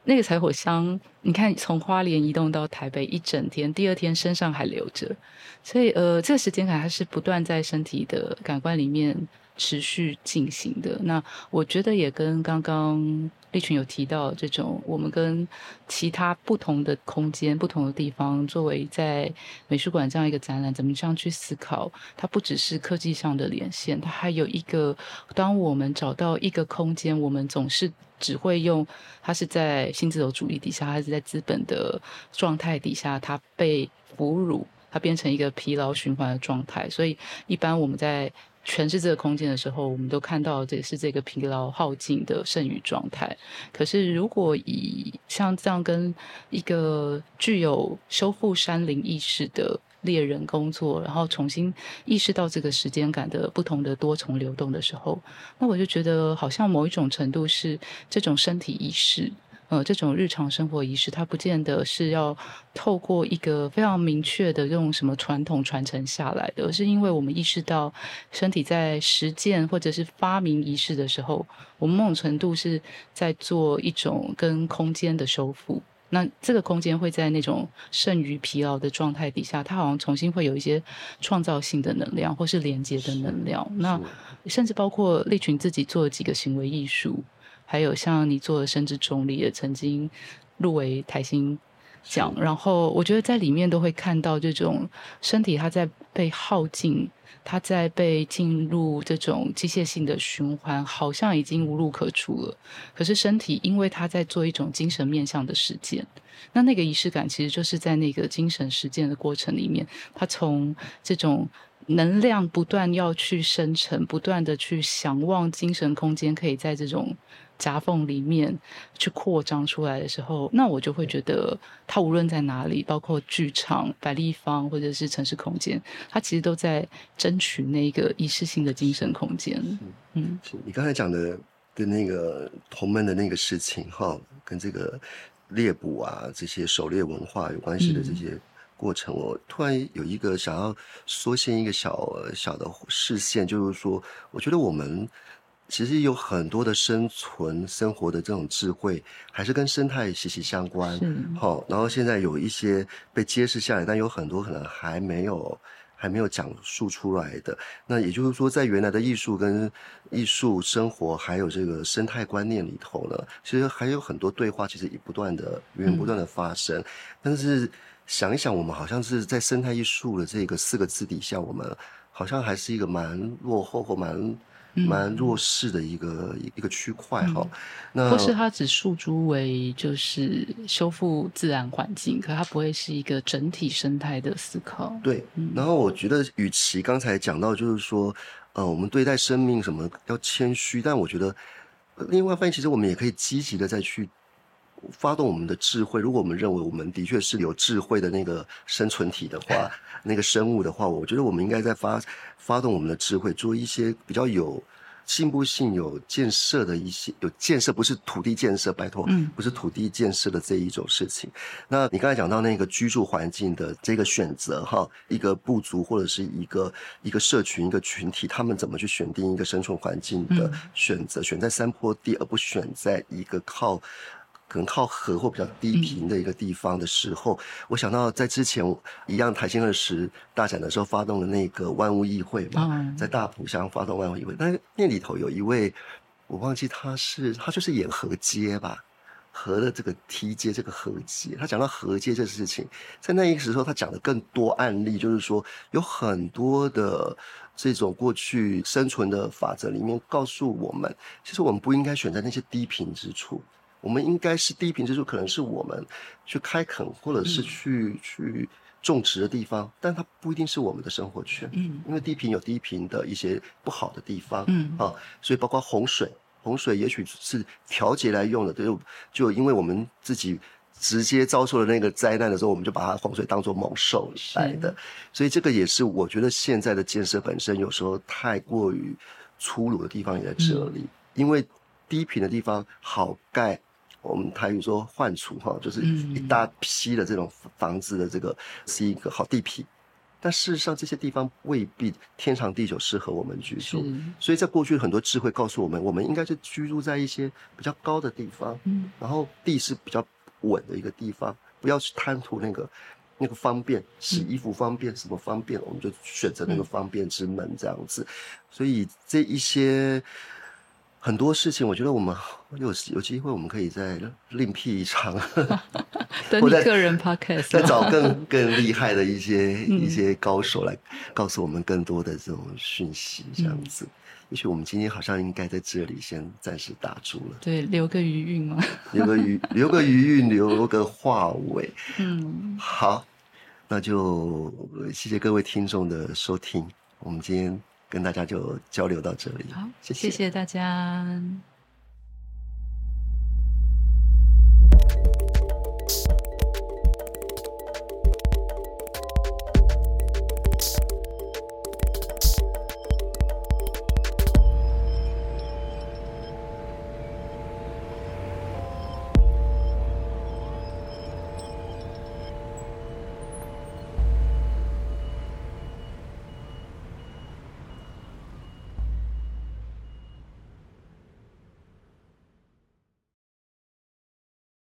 那个柴火香，你看从花莲移动到台北一整天，第二天身上还留着，所以呃，这个时间感它是不断在身体的感官里面持续进行的。那我觉得也跟刚刚立群有提到这种，我们跟其他不同的空间、不同的地方，作为在美术馆这样一个展览，怎么这样去思考？它不只是科技上的连线，它还有一个，当我们找到一个空间，我们总是。只会用，它是在新自由主义底下，它是在资本的状态底下，它被俘虏，它变成一个疲劳循环的状态。所以，一般我们在诠释这个空间的时候，我们都看到这是这个疲劳耗尽的剩余状态。可是，如果以像这样跟一个具有修复山林意识的。猎人工作，然后重新意识到这个时间感的不同的多重流动的时候，那我就觉得好像某一种程度是这种身体仪式，呃，这种日常生活仪式，它不见得是要透过一个非常明确的用什么传统传承下来的，而是因为我们意识到身体在实践或者是发明仪式的时候，我们某种程度是在做一种跟空间的修复。那这个空间会在那种剩余疲劳的状态底下，它好像重新会有一些创造性的能量，或是连接的能量。那甚至包括利群自己做的几个行为艺术，还有像你做的生殖中立也曾经入围台新奖。然后我觉得在里面都会看到这种身体它在被耗尽。它在被进入这种机械性的循环，好像已经无路可出了。可是身体，因为它在做一种精神面向的实践，那那个仪式感其实就是在那个精神实践的过程里面，他从这种能量不断要去生成，不断的去想望精神空间，可以在这种。夹缝里面去扩张出来的时候，那我就会觉得，它无论在哪里，包括剧场、百立方或者是城市空间，它其实都在争取那个仪式性的精神空间。嗯，你刚才讲的跟那个同门的那个事情，哈，跟这个猎捕啊这些狩猎文化有关系的这些过程，我突然有一个想要缩限一个小小的视线，就是说，我觉得我们。其实有很多的生存生活的这种智慧，还是跟生态息息相关。好，然后现在有一些被揭示下来，但有很多可能还没有还没有讲述出来的。那也就是说，在原来的艺术跟艺术生活还有这个生态观念里头呢，其实还有很多对话，其实已不断的源源不断的发生。但是想一想，我们好像是在生态艺术的这个四个字底下，我们好像还是一个蛮落后或蛮。蛮弱势的一个一个区块哈，那或是它只诉诸为就是修复自然环境，可它不会是一个整体生态的思考。对，然后我觉得，与其刚才讲到就是说，呃，我们对待生命什么要谦虚，但我觉得另外一方面，其实我们也可以积极的再去发动我们的智慧。如果我们认为我们的确是有智慧的那个生存体的话，那个生物的话，我觉得我们应该在发发动我们的智慧，做一些比较有。进步性有建设的一些有建设，不是土地建设，拜托，嗯不是土地建设的这一种事情。那你刚才讲到那个居住环境的这个选择，哈，一个部族或者是一个一个社群、一个群体，他们怎么去选定一个生存环境的嗯选择？选在山坡地，而不选在一个靠。可能靠河或比较低频的一个地方的时候，我想到在之前一样台新二十大展的时候发动的那个万物议会嘛，嗯在大埔乡发动万物议会，那那里头有一位我忘记他是他就是演河街吧，河的这个梯阶这个河街，他讲到河街这事情，在那一个时候他讲的更多案例，就是说有很多的这种过去生存的法则里面告诉我们，其实我们不应该选在那些低频之处。我们应该是低频之处，可能是我们去开垦或者是去、去种植的地方，但它不一定是我们的生活圈。嗯因为低频有低频的一些不好的地方，嗯啊，所以包括洪水，洪水也许是调节来用的，就就因为我们自己直接遭受了那个灾难的时候，我们就把它洪水当做猛兽来的，所以这个也是我觉得现在的建设本身有时候太过于粗鲁的地方也在这里，因为低频的地方好盖。我们台语说换除哈，就是嗯一大批的这种房子的这个是一个好地皮，但事实上这些地方未必天长地久适合我们居住。所以在过去很多智慧告诉我们，我们应该是居住在一些比较高的地方，嗯然后地是比较稳的一个地方，不要去贪图那个那个方便，洗衣服方便，什么方便，我们就选择那个方便之门这样子。所以这一些很多事情，我觉得我们 有有机会，我们可以再另辟一场，等你个人 podcast 再找更更厉害的一些、嗯一些高手来告诉我们更多的这种讯息，这样子。嗯也许我们今天好像应该在这里先暂时打住了，对，留个余韵嘛。留个余留个余韵，留个话尾。嗯，好，那就谢谢各位听众的收听，我们今天跟大家就交流到这里，好，谢谢谢大家。